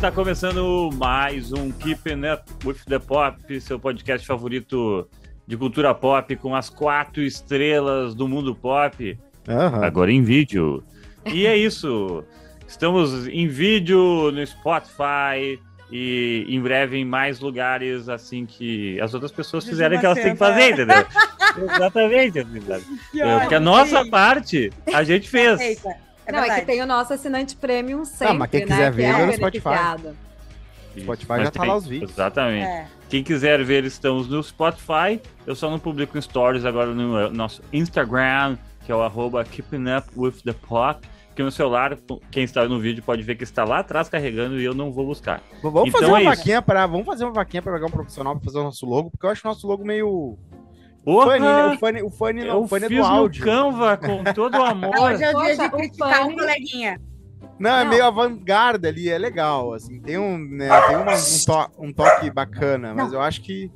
está começando mais um Keeping Up with the Pop, seu podcast favorito de cultura pop com as quatro estrelas do mundo pop. Aham. Agora em vídeo. E é isso. Estamos em vídeo no Spotify e em breve em mais lugares assim que as outras pessoas fizerem o que elas têm que fazer, entendeu? Exatamente. É, Porque a nossa parte a gente fez. É não, é verdade. que tem o nosso assinante premium sempre, mas quem né? quiser que ver, é vê o no Spotify. beneficiado. Spotify Mas já tá tem- lá os vídeos. Exatamente. É. Quem quiser ver, estamos no Spotify. Eu só não publico em stories agora no nosso Instagram, que é o arroba Keeping Up with the Pop. Que no celular, quem está no vídeo pode ver que está lá atrás carregando e eu não vou buscar. Vamos Então fazer uma é isso. vaquinha para, vamos fazer uma vaquinha para pegar um profissional para fazer o nosso logo, porque eu acho o nosso logo meio Porra! funny, né? O funny, o funny, não, eu o funny é fiz do no áudio. Canva com todo o amor. Hoje é o dia de criticar Fanny- o coleguinha. Não, é Não. meio avant-garde ali, é legal, assim, tem um, né, tem uma- um, to- um toque bacana, mas eu acho que,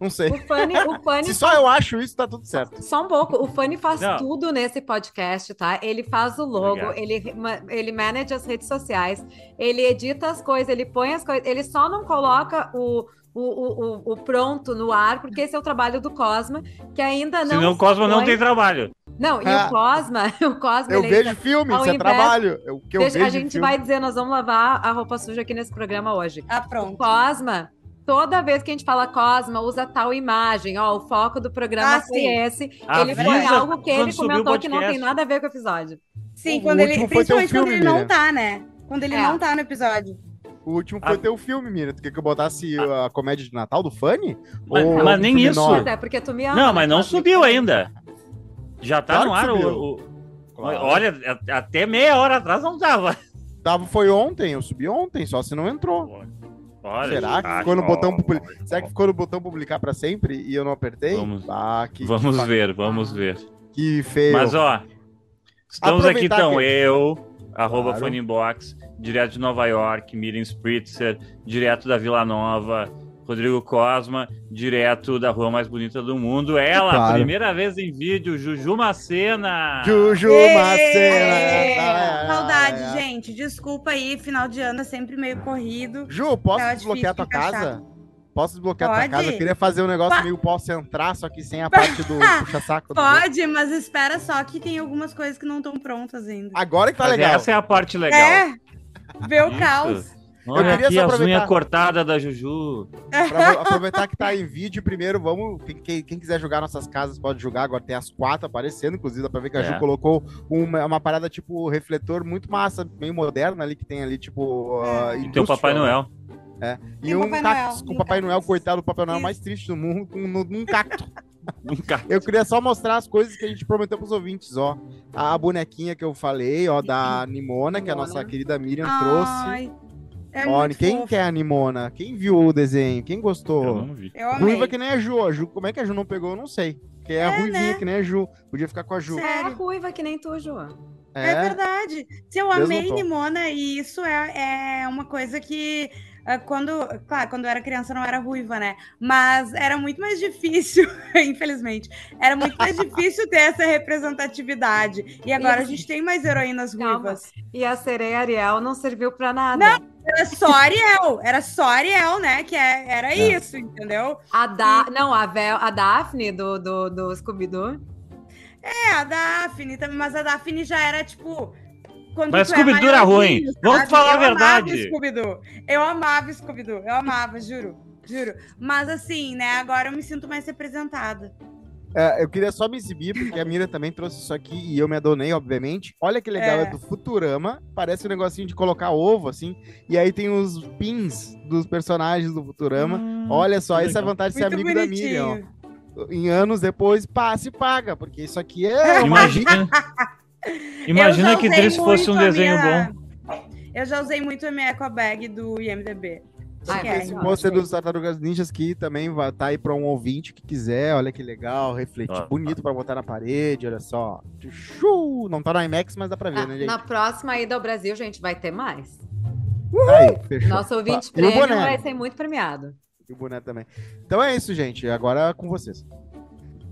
não sei. O Fanny, o Fanny Se só eu acho isso, tá tudo certo. Só um pouco. O Fanny faz Não. tudo nesse podcast, tá? Ele faz o logo, Obrigado. ele, ele manage as redes sociais, ele edita as coisas, ele põe as coisas, ele só não coloca o, o, o, o- o pronto no ar, porque esse é o trabalho do Cosma, que ainda não. Senão o Cosmo não põe- tem trabalho. Não, e Ah. o Cosma, o Cosma, Eu ele vejo ainda- filme, isso é invés- trabalho. O que eu Deixa- vejo a gente filme. vai dizer, nós vamos lavar a roupa suja aqui nesse programa hoje. Ah, O pronto. Cosma, toda vez que a gente fala Cosma, usa tal imagem. Ó, o foco do programa Ah, foi esse. ele Avisa foi algo que ele o comentou que não tem nada a ver com o episódio. Sim, O quando ele, foi principalmente quando ele não tá, né? Quando ele É. não tá no episódio. O último foi Ah. teu filme, Mira. Tu quer que eu botasse a comédia de Natal do Fanny? Mas- Ou mas nem isso. nove? Mas é porque tu me ama. Não, mas não subiu ainda. Já tá Claro no ar subiu. o, o- Claro. Olha, até meia hora atrás não tava. Tava, foi ontem, eu subi ontem, só se não entrou. Olha, Será que ah, ficou no botão Será que ficou no botão publicar pra sempre e eu não apertei? Vamos- Ah, que, Vamos que, ver, vamos ver. Que feio. Mas ó, estamos aqui Aproveitar então, que- eu, arroba Claro. Funnybox, direto de Nova York, Miriam Spritzer, direto da Vila Nova, Rodrigo Cosma, direto da rua mais bonita do mundo. Ela, Claro. primeira vez em vídeo, Juju Macena. Juju! Macena. Saudade, gente. Desculpa aí, final de ano é sempre meio corrido. Ju, posso desbloquear tua casa? Posso desbloquear tua Pode. casa? Eu queria fazer um negócio meio posso entrar, só que sem a parte do puxa-saco. do- Pode, mas espera só que tem algumas coisas que não estão prontas ainda. Agora que tá Mas legal. Essa é a parte legal. É, ver o Isso. caos. Olha queria aqui só as cortadas da Juju. Pra aproveitar que tá em vídeo, primeiro vamos. Quem, quem- quem quiser jogar nossas casas pode jogar. Agora tem as quatro aparecendo, inclusive dá pra ver que a Ju É. colocou uma, uma parada tipo refletor muito massa, meio moderna ali, que tem ali, tipo. É. E tem o Papai industrial. Noel. E um Papai cactus Noel, com o Papai Noel, coitado do Papai Noel Isso. mais triste do mundo, com num, num cacto. Eu queria só mostrar as coisas que a gente prometeu pros ouvintes, ó. A bonequinha que eu falei, ó, da Nimona, que a nossa querida Miriam trouxe. Ai, é Ó, quem fofo. quer a Nimona? Quem viu o desenho? Quem Eu gostou? não vi. Eu. Ruiva que nem a Ju, a Ju. Como é que a Ju não pegou? Eu não sei. Porque é, a É, ruivinha né? que nem a Ju. Podia ficar com a Ju. Sério. É a ruiva que nem tu, Ju. É, verdade. Se eu Mesmo amei. Nimona, e isso é, é uma coisa que. Ah, Quando, claro, quando eu era criança não era ruiva, né? Mas era muito mais difícil, infelizmente. Era muito mais difícil ter essa representatividade. E agora a gente tem mais heroínas Calma. ruivas. E a sereia Ariel não serviu pra nada. Era só Ariel, era só Ariel, né? Que é- era É. isso, entendeu? A da... Não, a, Vel... a Daphne do, do, do Scooby-Doo. É, a Daphne, mas a Daphne já era tipo. Quando Mas é Scooby-Doo era ruim. Vamos falar a eu verdade. Amava. Eu amava Scooby-Doo. Eu amava, juro. Juro. Mas assim, né? Agora eu me sinto mais representada. É, eu queria só me exibir, porque a Mira também trouxe isso aqui e eu me adonei, obviamente. Olha que legal, é, É. do Futurama. Parece um negocinho de colocar ovo, assim. E aí tem os pins dos personagens do Futurama. Olha só, essa é a vantagem de ser amigo da bonitinho. Miriam, ó. Em anos depois, pá, se paga, porque isso aqui é. uma- Imagina. Imagina que triste fosse um desenho minha- bom. Eu já usei muito a minha eco bag do IMDB. Esquece. Esse pôster achei. dos Tartarugas Ninjas que também vai tá aí para um ouvinte que quiser. Olha que legal, refletir Ó, bonito para botar na parede. Olha só. Chu! Não tá no IMAX, mas dá pra ver, Na, né, gente? na próxima ida ao Brasil, gente, vai ter mais. Tá aí, fechou. Nosso ouvinte prêmio vai ser muito premiado. E o boné também. Então é isso, gente. Agora é com vocês.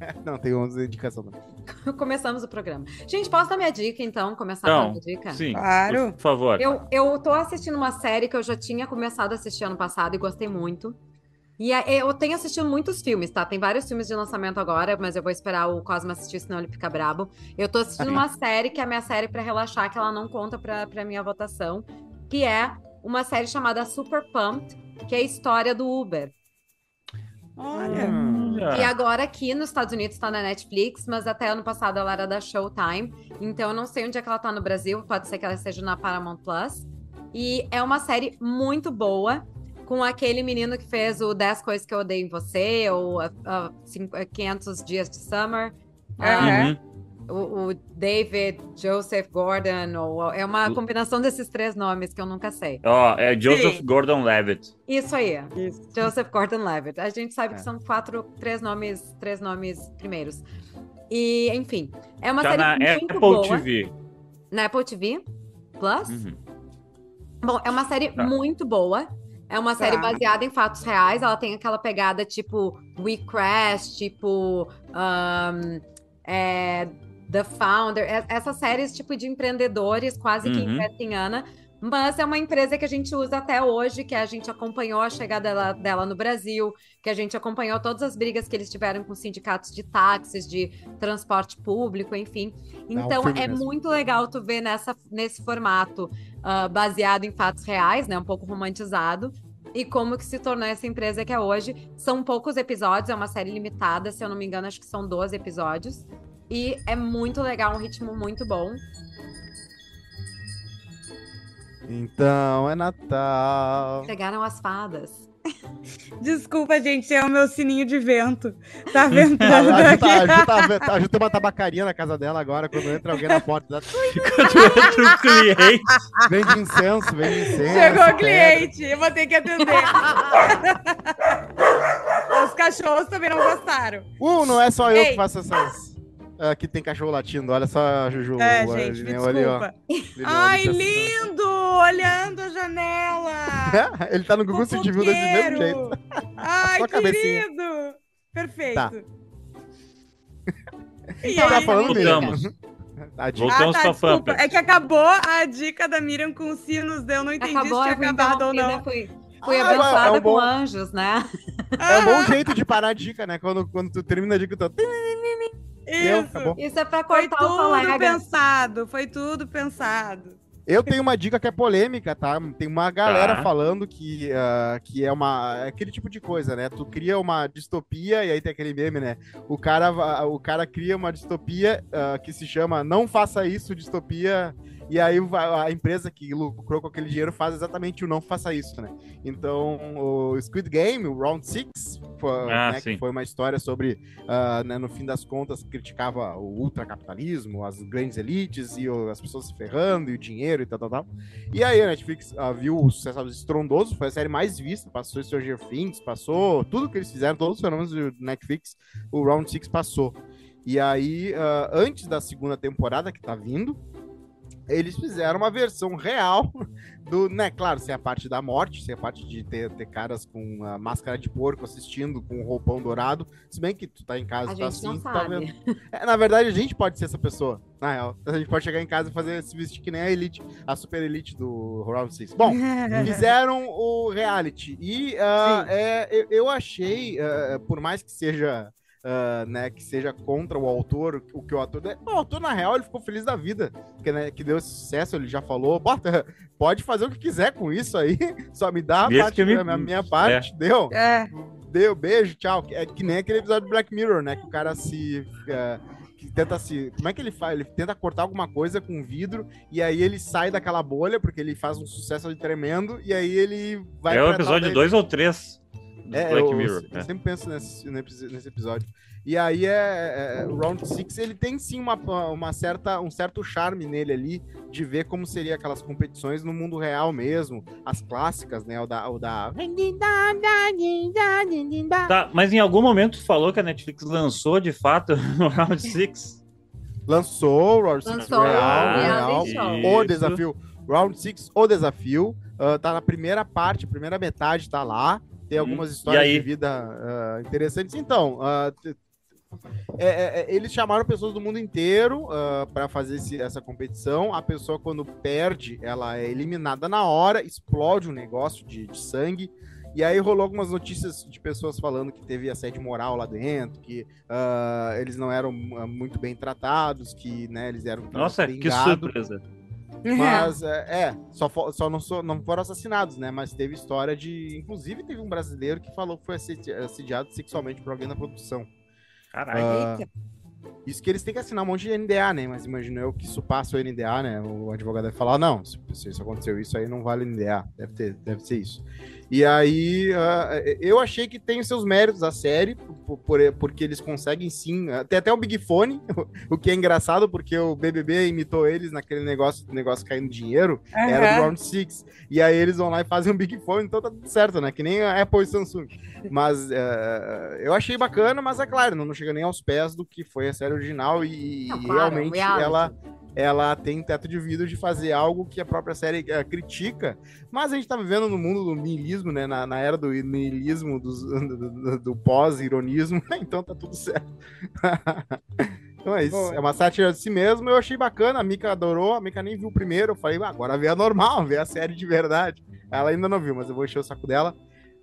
Não, tem 11 indicação também. Começamos o programa. Gente, posso dar minha dica, então? Começar Então, com a minha dica? Sim, Claro. por favor. Eu, eu tô assistindo uma série que eu já tinha começado a assistir ano passado e gostei muito. E a- eu tenho assistido muitos filmes, tá? Tem vários filmes de lançamento agora, mas eu vou esperar o Cosmo assistir, senão ele fica brabo. Eu tô assistindo uma série que é a minha série pra relaxar, que ela não conta pra, pra minha votação, que é uma série chamada Super Pumped, que é a história do Uber. Olha. Olha. E agora aqui nos Estados Unidos tá na Netflix, mas até ano passado ela era da Showtime. Então eu não sei onde é que ela tá no Brasil, pode ser que ela esteja na Paramount Plus. E é uma série muito boa, com aquele menino que fez o 10 Coisas que eu odeio em você, ou ah, ah, cinco- 500 Dias de Summer. Ah, Aham. Uhum. O, o David Joseph Gordon, ou é uma combinação desses três nomes que eu nunca sei. Ó, é Joseph Sim. Gordon-Levitt. Isso aí. Isso. Joseph Gordon-Levitt. A gente sabe É. que são quatro, três nomes, três nomes primeiros. E, enfim, é uma Tá série na muito Apple boa. TV. Na Apple TV Plus. Uhum. Bom, é uma série Tá. muito boa. É uma série Tá. baseada em fatos reais. Ela tem aquela pegada tipo We Crash, tipo um, é, The Founder. É- Essas séries tipo de empreendedores, quase que Uhum. investem em Ana. Mas é uma empresa que a gente usa até hoje, que a gente acompanhou a chegada dela, dela no Brasil, que a gente acompanhou todas as brigas que eles tiveram com sindicatos de táxis, de transporte público, enfim. Então filme é mesmo. muito legal tu ver nessa, nesse formato ah, baseado em fatos reais, né? Um pouco romantizado. E como que se tornou essa empresa que é hoje. São poucos episódios, é uma série limitada, se eu não me engano, acho que são 12 episódios. E é muito legal, um ritmo muito bom. Então é Natal. Chegaram as fadas. Desculpa, gente, é o meu sininho de vento. Tá A, ventando a, Ju aqui. tá, a, Ju tá, a Ju tem uma tabacaria na casa dela agora, quando entra alguém na porta. dá- Quando entra um cliente. Vende incenso, vende incenso. Chegou o cliente, eu vou ter que atender. Os cachorros também não gostaram. Uh, não é só eu Ei. que faço essas. Ah, Aqui tem cachorro latindo, olha só, Juju. É, gente, me Lineu ali, ó. desculpa. Ai, lindo! Olhando a janela. Ele tá no Google se viu desse mesmo jeito. Fofoqueiro. Ai, a cabecinha. querido. Perfeito. Tá. E Então, tá falando? Voltamos. Tadinho. Ah, Voltamos tá, pra desculpa. É que acabou a dica da Miriam com os sinos, eu não entendi Acabou, se eu tinha acabado ou interrompida, não. fui, fui Ah, abençoada é um com bom- anjos, né? É um bom jeito de parar a dica, né? Quando, quando tu termina a dica, tu... Deu, Isso. Isso é pra Foi cortar o tudo colega. pensado, foi tudo pensado. Eu tenho uma dica que é polêmica, tá? Tem uma galera Tá. falando que, ah, que é uma é aquele tipo de coisa, né? Tu cria uma distopia e aí tem aquele meme, né? O cara, o cara cria uma distopia ah, que se chama Não Faça Isso, distopia. E aí a empresa que lucrou com aquele dinheiro faz exatamente o Não Faça Isso, né? Então, o Squid Game, o Round Six, foi, Ah, né, que foi uma história sobre, ah, né, no fim das contas, criticava o ultracapitalismo, as grandes elites e o- as pessoas se ferrando e o dinheiro e tal, tal, tal. E aí a Netflix ah, viu o sucesso estrondoso, foi a série mais vista, passou Stranger Things, passou tudo que eles fizeram, todos os fenômenos do Netflix, o Round Six passou. E aí, ah, antes da segunda temporada que tá vindo, eles fizeram uma versão real do, né, claro, sem a parte da morte, sem a parte de ter, ter caras com a máscara de porco assistindo com um roupão dourado, se bem que tu tá em casa, A tá assim, tu tá vendo. É, na verdade, a gente pode ser essa pessoa, na real. A gente pode chegar em casa e fazer se vestir que nem a elite, a super elite do Round 6. Bom, fizeram o reality. E Sim. é, eu, achei, ah, por mais que seja. Ah, né, que seja contra o autor, o que o autor. O autor, na real, ele ficou feliz da vida. Que, né, que deu esse sucesso, ele já falou. Bota, pode fazer o que quiser com isso aí. Só me dá a, parte, me- a minha parte. Deu? É, Deu, beijo, tchau. É que nem aquele episódio do Black Mirror, né? Que o cara se. eh, que tenta se. Como é que ele faz? Ele tenta cortar alguma coisa com vidro e aí ele sai daquela bolha, porque ele faz um sucesso tremendo, e aí ele vai. É o episódio dele. 2 ou 3 do É, Black eu, Mirror. eu é. sempre penso nesse, nesse episódio. E aí é, é, o Round Six ele tem sim uma, uma certa, um certo charme nele ali de ver como seria aquelas competições no mundo real mesmo, as clássicas, né? O da, o da... Tá, mas em algum momento tu falou que a Netflix lançou de fato o Round 6? Lançou o Round Six Lançou real, o real, show. o desafio. Round Six, o desafio. ah, tá na primeira parte, primeira metade tá lá. Tem Hum, algumas histórias de vida ah, interessantes. Então, ah, t- É, é, é, eles chamaram pessoas do mundo inteiro uh, para fazer esse, essa competição. A pessoa, quando perde, ela é eliminada na hora, explode um negócio de, de sangue. E aí rolou algumas notícias de pessoas falando que teve assédio moral lá dentro, que uh, eles não eram muito bem tratados, que né, eles eram. Nossa, que surpresa. Mas é, é só, só não, sou, não foram assassinados, né? Mas teve história de. Inclusive, teve um brasileiro que falou que foi assediado sexualmente por alguém na produção. Caralho. Uh, isso que eles têm que assinar um monte de NDA, né? Mas imagina eu que isso passa o NDA, né? O advogado deve falar: não, se, se isso aconteceu, isso aí não vale NDA. Deve, ter, deve ser isso. E aí, uh, eu achei que tem seus méritos a série, por, por, porque eles conseguem sim. Tem até o Big Fone, o que é engraçado, porque o BBB imitou eles naquele negócio, negócio caindo dinheiro, uhum. era do Round 6. E aí eles vão lá e fazem um Big Fone, então tá tudo certo, né? Que nem a Apple e Samsung. Mas uh, eu achei bacana, mas é claro, não, não chega nem aos pés do que foi a série original e, não, claro, realmente ela ela tem teto de vidro de fazer algo que a própria série uh, critica, mas a gente tá vivendo no mundo do niilismo, né? Na, na era do niilismo, do, do, do, do pós-ironismo, então tá tudo certo. então é isso, Bom, é uma sátira de si mesmo, eu achei bacana, a Mika adorou, a Mika nem viu o primeiro, eu falei, ah, agora vê a normal, vê a série de verdade. Ela ainda não viu, mas eu vou encher o saco dela.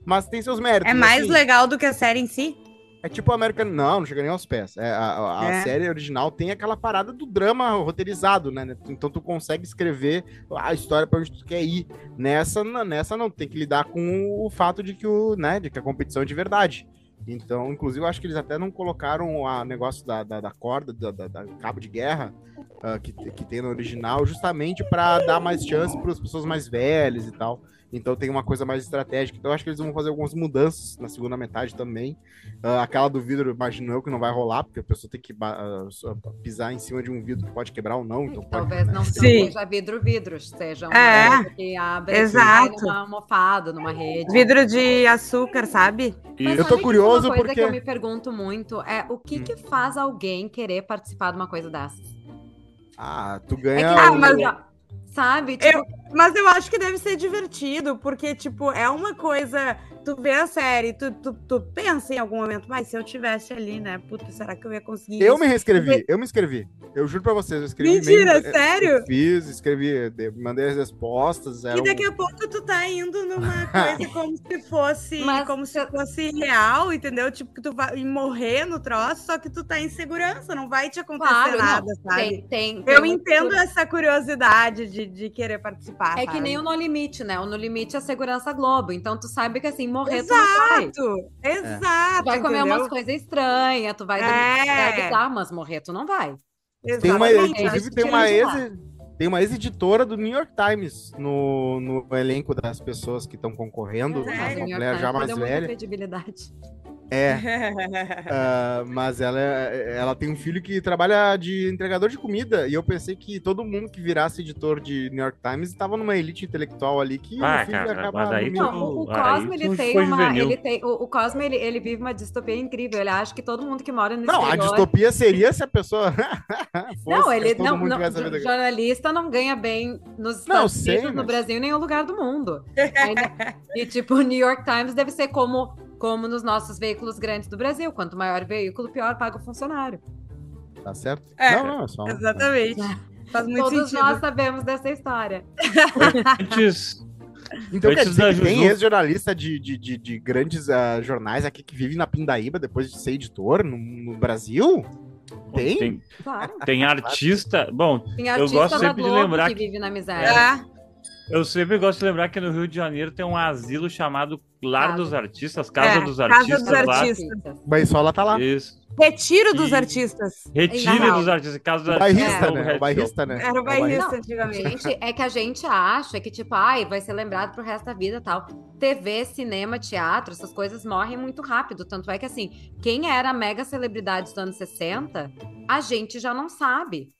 Mas tem seus méritos. É mais assim. legal do que a série em si? É tipo American. Não, não chega nem aos pés. É, a, a é. série original tem aquela parada do drama roteirizado, né? Então tu consegue escrever a história para onde tu quer ir. Nessa, nessa não, tem que lidar com o fato de que, o, né, de que a competição é de verdade. Então, inclusive, eu acho que eles até não colocaram o negócio da, da, da corda, da, da, da, cabo de guerra uh, que, que tem no original, justamente para dar mais chance para as pessoas mais velhas e tal. Então tem uma coisa mais estratégica. Então eu acho que eles vão fazer algumas mudanças na segunda metade também. Uh, aquela do vidro, imagino eu que não vai rolar, porque a pessoa tem que uh, pisar em cima de um vidro que pode quebrar ou não. Então Talvez pode... não seja vidro vidros, seja uma é, que abre exato. numa almofada, numa rede. Vidro de açúcar, sabe? Mas eu tô curioso uma coisa porque que eu me pergunto muito é o que hum. que faz alguém querer participar de uma coisa dessas? Ah, tu ganha. É que, ah, mas, sabe? Tipo... Eu, mas eu acho que deve ser divertido, porque, tipo, é uma coisa tu vê a série, tu, tu, tu pensa em algum momento, mas se eu tivesse ali, né? Puta, será que eu ia conseguir? Eu isso? me reescrevi, eu me inscrevi. Eu juro pra vocês, eu escrevi. Mentira, meio, sério? Eu fiz, escrevi, mandei as respostas. E daqui um... a pouco tu tá indo numa coisa como se fosse, mas... como se fosse real, entendeu? Tipo, que tu vai morrer no troço, só que tu tá em segurança, não vai te acontecer claro, nada, não. sabe? Tem, tem, eu tem entendo essa curiosidade de, de querer participar. É sabe? que nem o No Limite, né? O No Limite é a segurança Globo. Então tu sabe que assim, morrer exato, tu não vai. Exato, Tu vai comer entendeu? umas coisas estranhas, tu vai é. dar, mas morrer tu não vai. Tem uma, inclusive tem uma ex, tem uma ex-editora do New York Times no, no elenco das pessoas que estão concorrendo, é, uma mulher já mais velha. Credibilidade. É. uh, mas ela, ela tem um filho que trabalha de entregador de comida. E eu pensei que todo mundo que virasse editor de New York Times estava numa elite intelectual ali que ah, o filho cara, acaba. Aí, não, o, o Cosme, ele tem uma. Ele tem, o, o Cosme, ele, ele vive uma distopia incrível. Ele acha que todo mundo que mora no Não, exterior... a distopia seria se a pessoa. fosse, não, ele não. não jornalista não ganha bem nos Estados Unidos, mas... no Brasil, em nenhum lugar do mundo. e, tipo, o New York Times deve ser como como nos nossos veículos grandes do Brasil. Quanto maior o veículo, pior paga o funcionário. Tá certo? É, não, não, é só... Exatamente. Faz muito Todos sentido. nós sabemos dessa história. Antes. Então Antes quer dizer que tem ex-jornalista de, de, de, de, grandes uh, jornais aqui que vive na Pindaíba depois de ser editor no, no Brasil? Tem? Tem, claro. tem artista. Bom, tem artista eu gosto sempre de lembrar que, que vive na miséria. É. Eu sempre gosto de lembrar que no Rio de Janeiro tem um asilo chamado Lar dos Artistas, Casa é, dos Artistas. Casa dos Artistas. Mas só ela tá lá. Isso. Retiro dos e... artistas. Retiro dos artistas. Casa dos bairrista, artistas. Né? O bairrista, né? Era o bairrista antigamente. Gente, é que a gente acha que, tipo, ai, vai ser lembrado pro resto da vida tal. TV, cinema, teatro, essas coisas morrem muito rápido. Tanto é que, assim, quem era mega celebridade dos anos 60, a gente já não sabe.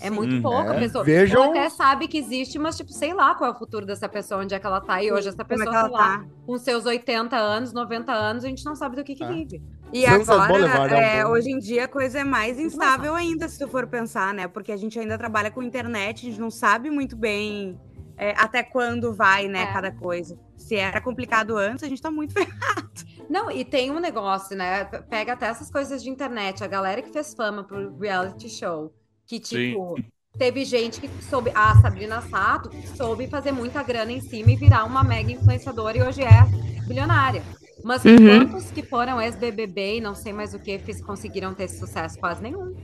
É muito uhum. pouca é. pessoa. Vejam... até sabe que existe, mas, tipo, sei lá qual é o futuro dessa pessoa, onde é que ela tá. E hoje essa pessoa é tá lá com seus 80 anos, 90 anos, a gente não sabe do que, que ah. vive. E agora, é, hoje em dia, a coisa é mais instável ainda, se tu for pensar, né? Porque a gente ainda trabalha com internet, a gente não sabe muito bem é, até quando vai, né, é. cada coisa. Se era complicado antes, a gente tá muito ferrado. Não, e tem um negócio, né? Pega até essas coisas de internet, a galera que fez fama pro reality show, que tipo, Sim. teve gente que soube, a Sabrina Sato, que soube fazer muita grana em cima e virar uma mega influenciadora e hoje é bilionária. Mas uhum. quantos que foram ex-BBB e não sei mais o que conseguiram ter esse sucesso? Quase nenhum.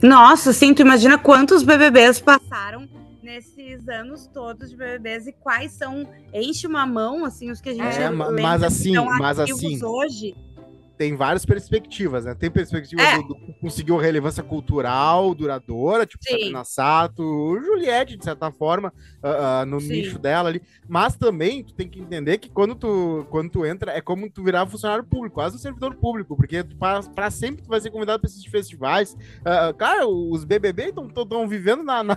Nossa, sim, tu imagina quantos BBBs passaram nesses anos todos de BBBs e quais são enche uma mão assim os que a gente é, mas assim, mas assim hoje tem várias perspectivas, né? Tem perspectiva é. do, do conseguiu relevância cultural duradoura, tipo Sim. Sabrina Sato, Juliette, de certa forma, uh, uh, no Sim. nicho dela ali. Mas também tu tem que entender que quando tu, quando tu entra, é como tu virar funcionário público, quase um servidor público, porque para sempre tu vai ser convidado para esses festivais. Uh, cara, os BBB estão vivendo na, na,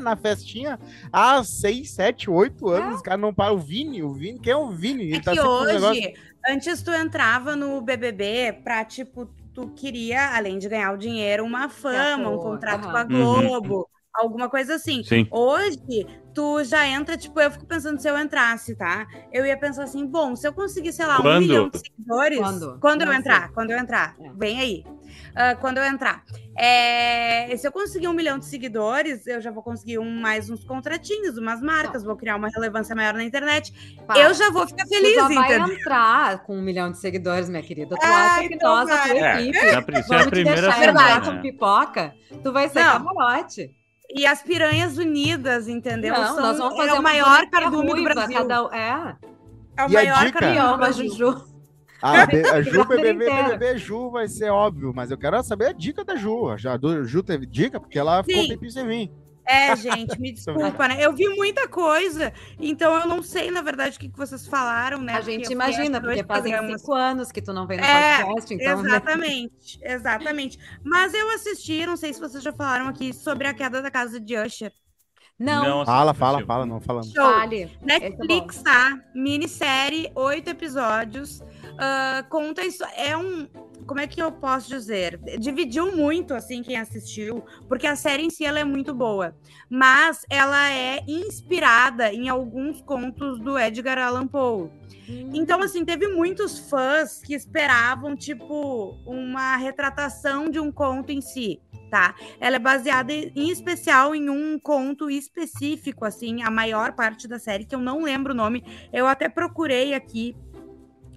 na, festinha há 6, 7, 8 anos. É. Os caras não param. O Vini, o Vini, quem é o Vini? É Ele tá que hoje Antes tu entrava no BBB pra, tipo, tu queria, além de ganhar o dinheiro, uma fama, um contrato uhum. com a Globo, uhum. Alguma coisa assim. Sim. Hoje, tu já entra, tipo, eu fico pensando se eu entrasse, tá? Eu ia pensar assim, bom, se eu conseguir, sei lá, quando? um milhão de seguidores. Quando? Quando eu entrar, quando eu entrar. É. Bem aí. Uh, quando eu entrar. É, se eu conseguir um milhão de seguidores, eu já vou conseguir um, mais uns contratinhos, umas marcas, vou criar uma relevância maior na internet. Pá, eu já vou ficar feliz, tu já vai entrar com um milhão de seguidores, minha querida. Tu acha que então nós, a tua é, equipe, é, vamos é a te deixar semana. com pipoca? Tu vai ser Não. camarote. E as Piranhas Unidas, entendeu? Não, São, nós vamos fazer é o maior cardume do Brasil. Cada, é. É o e maior cardume do Brasil. Ah, a, a Ju, BBB, BBB, Ju vai ser óbvio, mas eu quero saber a dica da Ju. Já a Ju teve dica, porque ela ficou tempinho sem mim. É, gente, me desculpa, né? Eu vi muita coisa, então eu não sei, na verdade, o que, vocês falaram, né? A gente imagina, porque fazem programas. cinco anos que tu não vem no é, podcast, então. Né? Exatamente, né? exatamente. Mas eu assisti, não sei se vocês já falaram aqui, sobre a queda da casa de Usher. Não. não fala, fala, fala, não falamos. Fale. Netflix, é tá? Minissérie, oito episódios. Uh, conta isso. É um. Como é que eu posso dizer? Dividiu muito, assim, quem assistiu, porque a série em si ela é muito boa. Mas ela é inspirada em alguns contos do Edgar Allan Poe. Hum. Então, assim, teve muitos fãs que esperavam, tipo, uma retratação de um conto em si, tá? Ela é baseada em especial em um conto específico, assim, a maior parte da série, que eu não lembro o nome. Eu até procurei aqui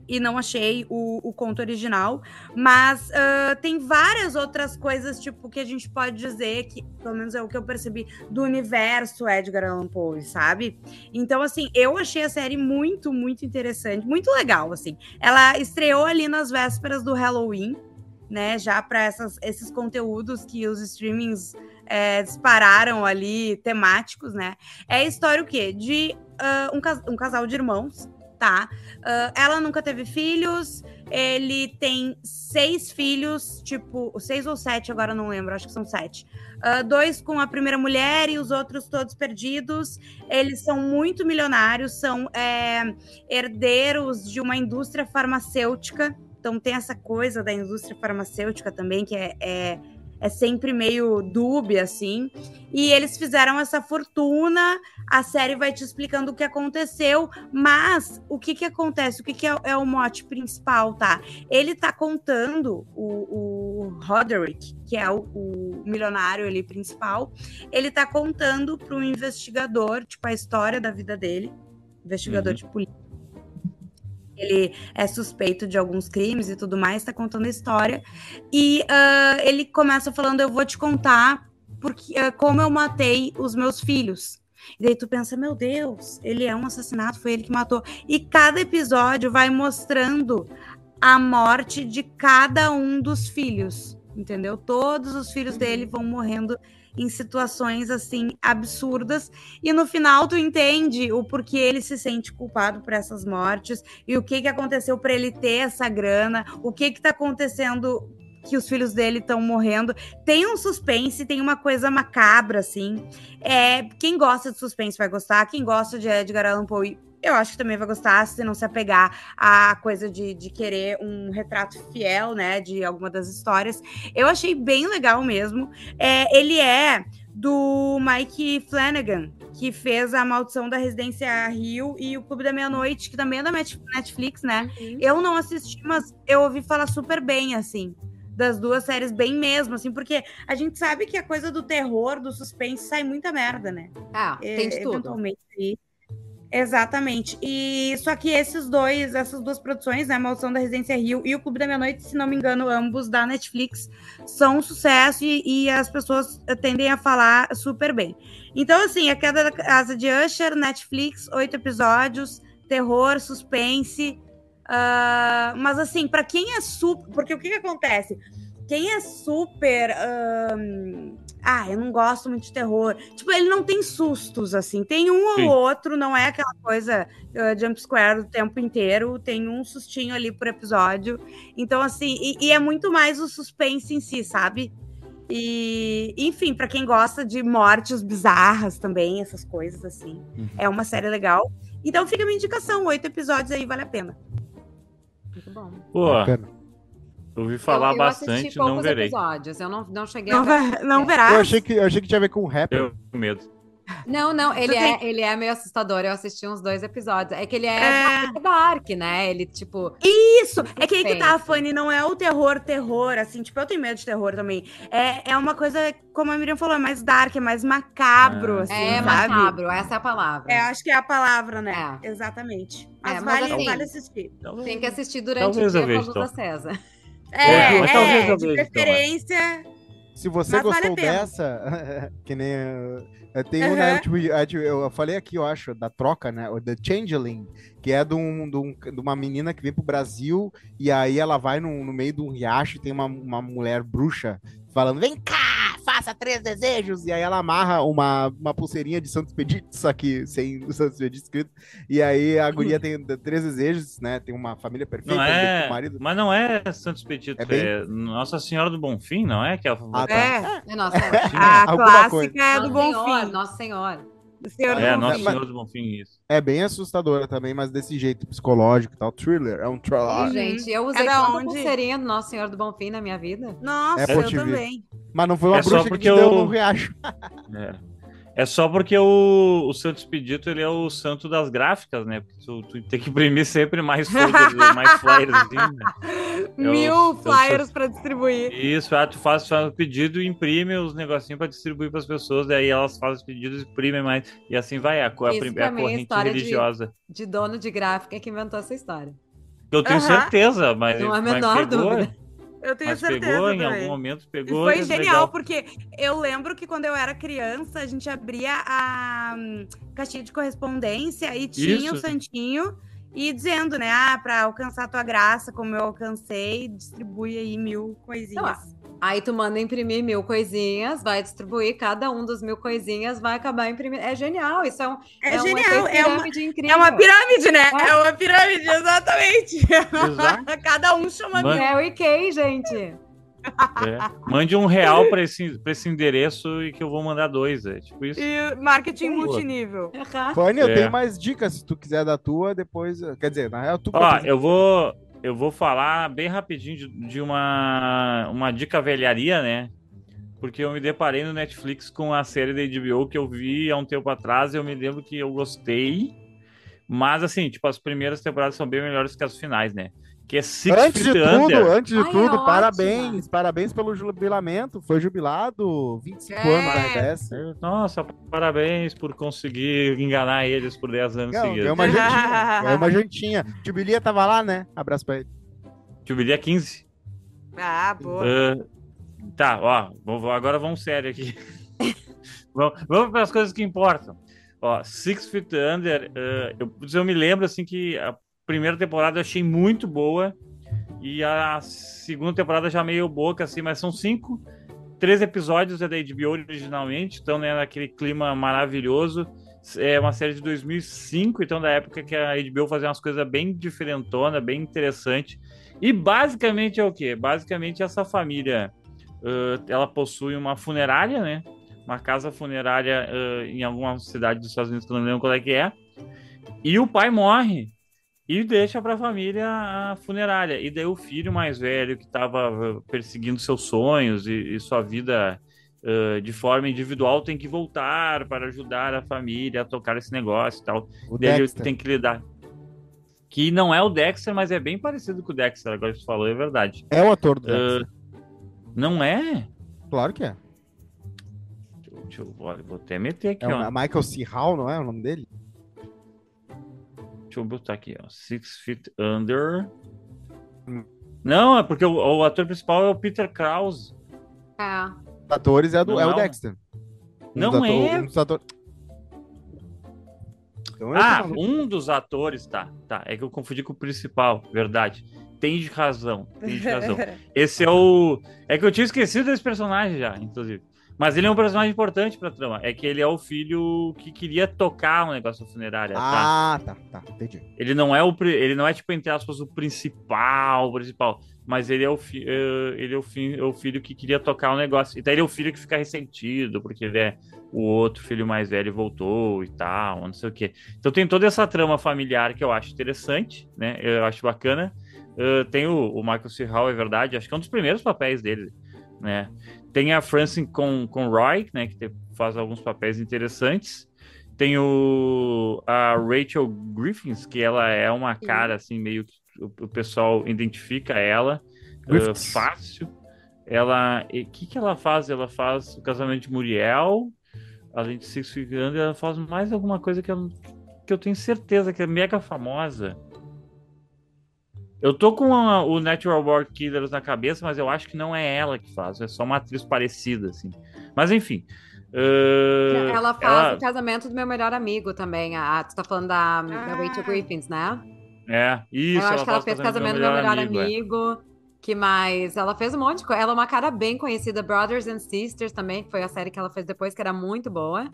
e não achei o, o conto original, mas uh, tem várias outras coisas, tipo, que a gente pode dizer que, pelo menos é o que eu percebi, do universo Edgar Allan Poe, sabe? Então, assim, eu achei a série muito, muito interessante, muito legal, assim. Ela estreou ali nas vésperas do Halloween, né, já para esses conteúdos que os streamings é, dispararam ali, temáticos, né? É a história o quê? De uh, um, cas um casal de irmãos tá? Uh, ela nunca teve filhos, ele tem seis filhos, tipo, seis ou sete, agora não lembro, acho que são sete. Uh, dois com a primeira mulher e os outros todos perdidos. Eles são muito milionários, são é, herdeiros de uma indústria farmacêutica. Então tem essa coisa da indústria farmacêutica também, que é, é é sempre meio dúbia, assim. E eles fizeram essa fortuna, a série vai te explicando o que aconteceu, mas o que que acontece? O que que é, é o mote principal, tá? Ele tá contando, o, o Roderick, que é o, o milionário ali principal, ele tá contando para um investigador, tipo, a história da vida dele, investigador uhum. de polícia ele é suspeito de alguns crimes e tudo mais, está contando a história. E uh, ele começa falando: Eu vou te contar porque, uh, como eu matei os meus filhos. E daí tu pensa: Meu Deus, ele é um assassinato, foi ele que matou. E cada episódio vai mostrando a morte de cada um dos filhos, entendeu? Todos os filhos dele vão morrendo em situações assim absurdas e no final tu entende o porquê ele se sente culpado por essas mortes e o que que aconteceu para ele ter essa grana, o que que tá acontecendo que os filhos dele estão morrendo. Tem um suspense, tem uma coisa macabra, assim. É, quem gosta de suspense vai gostar, quem gosta de Edgar Allan Poe eu acho que também vai gostar se não se apegar à coisa de, de querer um retrato fiel, né, de alguma das histórias. Eu achei bem legal mesmo. É, ele é do Mike Flanagan, que fez a Maldição da Residência Rio e o Clube da Meia-Noite, que também é da Net- Netflix, né? Eu não assisti, mas eu ouvi falar super bem, assim, das duas séries, bem mesmo, assim, porque a gente sabe que a coisa do terror, do suspense, sai muita merda, né? Ah, tem de É, tudo. Eventualmente. Exatamente. E só que esses dois, essas duas produções, né, Maldição da Residência Rio e o Clube da Meia-Noite, se não me engano, ambos da Netflix, são um sucesso e, e as pessoas tendem a falar super bem. Então, assim, a queda da casa de Usher, Netflix, oito episódios, terror, suspense. ah, mas assim, para quem é super. Porque o que, que acontece? Quem é super. Ah, eu não gosto muito de terror. Tipo, ele não tem sustos, assim. Tem um Sim. ou outro, não é aquela coisa uh, jump square o tempo inteiro. Tem um sustinho ali por episódio. Então, assim, e, e é muito mais o suspense em si, sabe? E, enfim, pra quem gosta de mortes bizarras também, essas coisas, assim. Uhum. É uma série legal. Então fica a minha indicação, oito episódios aí, vale a pena. Muito bom. Pô, Bacana. Ouvi falar eu, eu assisti bastante, não poucos verei. episódios. Eu não, não cheguei Não, a não Eu verás. achei, que, eu achei que tinha a ver com o rapper. Eu tenho medo. Não, não, ele é, ele é meio assustador. Eu assisti uns dois episódios. É que ele é, É. dark, né? Ele, tipo. Isso! É que aí que tá. Fanny, não é o terror, terror, assim, tipo, eu tenho medo de terror também. É, é uma coisa, como a Miriam falou, é mais dark, é mais macabro, Ah. assim, é sabe? macabro, essa é a palavra. É, acho que é a palavra, né? É. Exatamente. Mas, É, mas vale, assim, vale assistir. Talvez- Tem que assistir durante Talvez o eu dia com a luz acesa. É, mas talvez é, eu de então, preferência. Se você Mas vale gostou pena. dessa, que nem. uh, Tem um, né, tipo, eu falei aqui, eu acho, da troca, né? O The Changeling, que é de, um, de, um- de uma menina que vem pro Brasil e aí ela vai no, no meio de um riacho e tem uma, uma mulher bruxa falando: vem cá, faça três desejos. E aí ela amarra uma, uma pulseirinha de Santo Expedito, só que sem o Santo Expedito escrito. E aí a guria tem três desejos, né? Tem uma família perfeita, Não é, marido. mas não é Santos Petito, É é, bem- Nossa Senhora do Bonfim, não é? Que ela Ah, tá. É, É, Nossa, a Alguma clássica coisa. é do Nossa Senhora, Bonfim. Nossa Senhora. Senhor É, mas- Senhora do Bonfim, isso. É bem assustadora também, mas desse jeito psicológico e tal. Thriller, é um Ih, thriller. gente, eu usei tanta onde? pulseirinha do Nossa Senhora do Bonfim na minha vida. Nossa, É eu também. Mas não foi uma É bruxa que te deu eu- no riacho. É. É só porque o, o Santos Expedito ele é o santo das gráficas, né? Porque tu, tu tem que imprimir sempre mais folders, mais flyers. Assim, né? Mil eu flyers pra distribuir. Isso, ah, tu faz, faz o pedido e imprime os negocinhos para distribuir para as pessoas, daí elas fazem os pedidos, imprimem mais, e assim vai, é a, a, é a mim é corrente de- religiosa. De dono de gráfica que inventou essa história. Eu tenho Aham. certeza, mas, Não há a mas menor pegou, dúvida. Eu tenho mas certeza pegou em também. algum momento, E pegou. foi genial, legal. porque eu lembro que quando eu era criança, a gente abria a hum, caixinha de correspondência e tinha o Isso. santinho e dizendo, né, ah, pra alcançar a tua graça, como eu alcancei, distribui aí mil coisinhas. Aí tu manda imprimir mil coisinhas, vai distribuir, cada um dos mil coisinhas vai acabar imprimindo. É genial, isso é um, é, um genial, efeito é uma, pirâmide incrível. é uma pirâmide, né? É. É uma pirâmide, exatamente. Exato. Cada um chama mil. Mary Kay, gente. É. Mande um real para esse, pra esse endereço e que eu vou mandar dois. É tipo isso. E marketing Boa. multinível. Fanny, eu É. tenho mais dicas se tu quiser da tua, depois. Quer dizer, na real, tu. Ó, eu vou, eu vou falar bem rapidinho de, de uma, uma dica velharia, né? Porque eu me deparei no Netflix com a série da HBO que eu vi há um tempo atrás e eu me lembro que eu gostei. Mas, assim, tipo, as primeiras temporadas são bem melhores que as finais, né? Que é Six Antes de Feet tudo, Under. antes de Ai, é tudo, ótima. parabéns. Parabéns pelo jubilamento. Foi jubilado 25 É. anos na RBS. Nossa, parabéns por conseguir enganar eles por 10 anos Não, seguidos. ganhou uma jantinha. Ganhou uma jantinha. Tio Bilia tava lá, né? Abraço pra ele. Jubilee é 15. Ah, boa. Ah, tá, ó, agora vamos sério aqui. vamos, vamos para as coisas que importam. Ó, Six Feet Under, ah, eu, eu me lembro assim que a primeira temporada eu achei muito boa e a segunda temporada já meio boca assim, mas são cinco, três episódios é da HBO originalmente, então né, naquele clima maravilhoso. É uma série de 2005, então da época que a HBO fazia umas coisas bem diferentona, bem interessante. E basicamente é o quê? Basicamente essa família, ãh, ela possui uma funerária, né? Uma casa funerária ãh, em alguma cidade dos Estados Unidos que eu não lembro qual é que é. E o pai morre e deixa para a família a funerária. E daí o filho mais velho que estava perseguindo seus sonhos e, e sua vida uh, de forma individual tem que voltar para ajudar a família a tocar esse negócio e tal. O Daí ele Dexter. tem que lidar. Que não é o Dexter, mas é bem parecido com o Dexter, agora que você falou, é verdade. É o ator do Uh, Dexter. não é? Claro que é. Deixa eu- Deixa eu, vou até meter aqui, É ó. o Michael C. Hall, não é o nome dele? Deixa eu botar aqui, ó. Six Feet Under. Hum. Não, é porque o, o ator principal é o Peter Krause. É. Os atores é, do, Não é é o Dexter. Um Não dos ator- é? um dos ator- Então, eu Ah, maluco. um dos atores, tá. Tá, é que eu confundi com o principal, verdade. Tem de razão, tem de razão. Esse é o. É que eu tinha esquecido desse personagem já, inclusive. Mas ele é um personagem importante pra trama. É que ele é o filho que queria tocar um negócio da funerária, tá? Ah, tá, tá, entendi. Ele não é o ele não é tipo entre aspas o principal, o principal, mas ele é o fi- eh, ele é o, fi- é o filho que queria tocar o negócio. E daí ele é o filho que fica ressentido porque ele é o outro filho mais velho voltou e tal, não sei o quê. Então tem toda essa trama familiar que eu acho interessante, né? Eu acho bacana. Eh, tem o, o Michael C. Hall, é verdade, acho que é um dos primeiros papéis dele, né? Tem a Francine com, com Roy, né? Que te- faz alguns papéis interessantes. Tem o, a Rachel Griffins, que ela é uma cara assim, meio que o, o pessoal identifica ela uh, fácil. Ela. O que, que ela faz? Ela faz o casamento de Muriel, além de Six Feet Under, ela faz mais alguma coisa que eu, que eu tenho certeza que é mega famosa. Eu tô com a- o Natural Born Killers na cabeça, mas eu acho que não é ela que faz, é só uma atriz parecida, assim. Mas enfim. uh, Ela faz ela- o casamento do meu melhor amigo também. A, tu tá falando da, da Ah. Rachel Griffins, né? É, isso. eu acho que ela fez casamento do meu melhor amigo. é. Que mais? Ela fez um monte de coisa. Ela é uma cara bem conhecida. Brothers and Sisters também, que foi a série que ela fez depois, que era muito boa.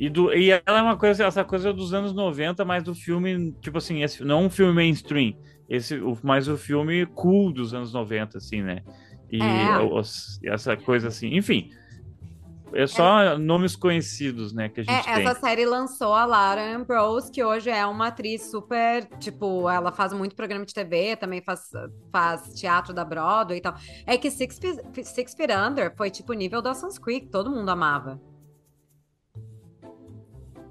E, do, e ela é uma coisa, essa coisa dos anos 90, mas do filme, tipo assim, esse, não um filme mainstream, esse, o, mas o filme cool dos anos 90, assim, né? E É. os- essa coisa assim, enfim. É só nomes conhecidos, né, que a gente É, tem. essa série lançou a Lara Ambrose, que hoje é uma atriz super, tipo, ela faz muito programa de TV, também faz, faz teatro da Broadway e tal. É que Six Feet, Six Feet Under foi tipo o nível Dawson's Creek, todo mundo amava.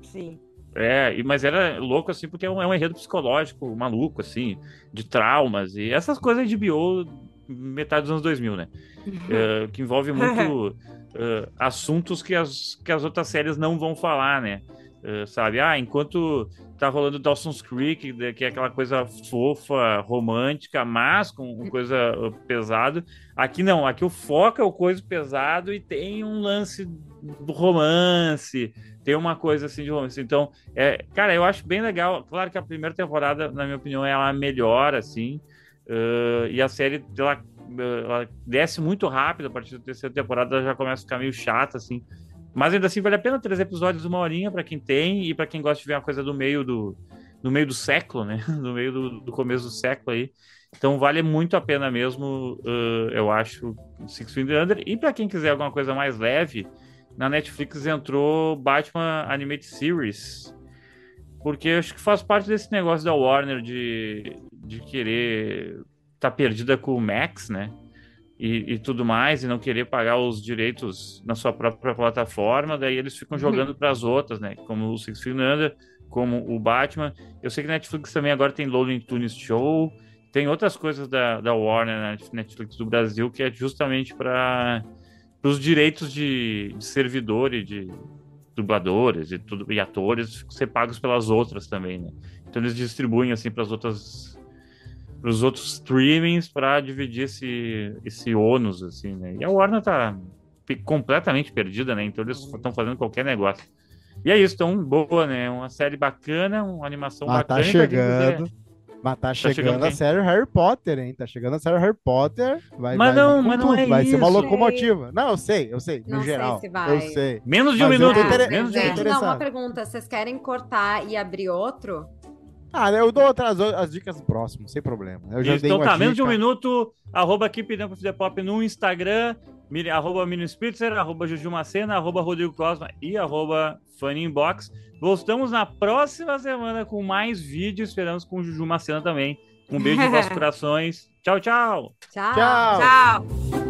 Sim. É, mas era louco, assim, porque é um, é um enredo psicológico maluco, assim, de traumas e essas coisas de bio metade dos anos 2000, né? É, que envolve muito é, assuntos que as, que as outras séries não vão falar, né? É, sabe? Ah, enquanto tá rolando Dawson's Creek, que é aquela coisa fofa, romântica, mas com com coisa uh, pesada. Aqui não, aqui o foco é o coisa pesado e tem um lance do romance, tem uma coisa assim de romance. Então, é, cara, eu acho bem legal. Claro que a primeira temporada, na minha opinião, ela melhora, assim. uh, e a série, ela, ela desce muito rápido. A partir da terceira temporada, ela já começa a ficar meio chata, assim. Mas ainda assim, vale a pena três episódios, uma horinha, para quem tem. E para quem gosta de ver uma coisa do meio do, do meio do século, né? Do meio do, do começo do século aí. Então vale muito a pena mesmo, uh, eu acho, Six Feet Under. E para quem quiser alguma coisa mais leve, na Netflix entrou Batman Animated Series. Porque acho que faz parte desse negócio da Warner de, de querer estar perdida com o Max, né? E, e tudo mais, e não querer pagar os direitos na sua própria plataforma, daí eles ficam jogando para as outras, né? Como o Six Feet Under, como o Batman. Eu sei que Netflix também agora tem Looney Tunes Show, tem outras coisas da, da Warner na Netflix do Brasil que é justamente para os direitos de, de servidor e de dubladores e, tudo, e atores ser pagos pelas outras também, né? Então eles distribuem assim para as outras os outros streamings para dividir esse esse ônus assim, né? E a Warner tá completamente perdida, né? Então eles estão fazendo qualquer negócio. E é isso, então boa, né? Uma série bacana, uma animação Mas bacana. tá e pra quem quiser- chegando. Mas tá chegando, chegando a quem? série Harry Potter, hein? Tá chegando a série Harry Potter. Vai, Mas vai não, mas não é Vai ser uma isso. locomotiva. Não, eu sei, eu sei. Não no sei geral. se vai. Eu sei. Menos de um Mas minuto. inter- Menos de um minuto. não, uma pergunta. Vocês querem cortar e abrir outro? Ah, eu dou outras as dicas no próximo, sem problema. Eu já Isso, dei então uma tá, menos de um dica. minuto, arroba Keep Dump the Pop no Instagram, arroba Mini Spitzer, arroba Juju Macena, arroba Rodrigo Cosma e arroba Funny Inbox. Voltamos na próxima semana com mais vídeos, esperamos com o Juju Macena também. Um beijo em vossos corações. Tchau, tchau! Tchau. Tchau. Tchau.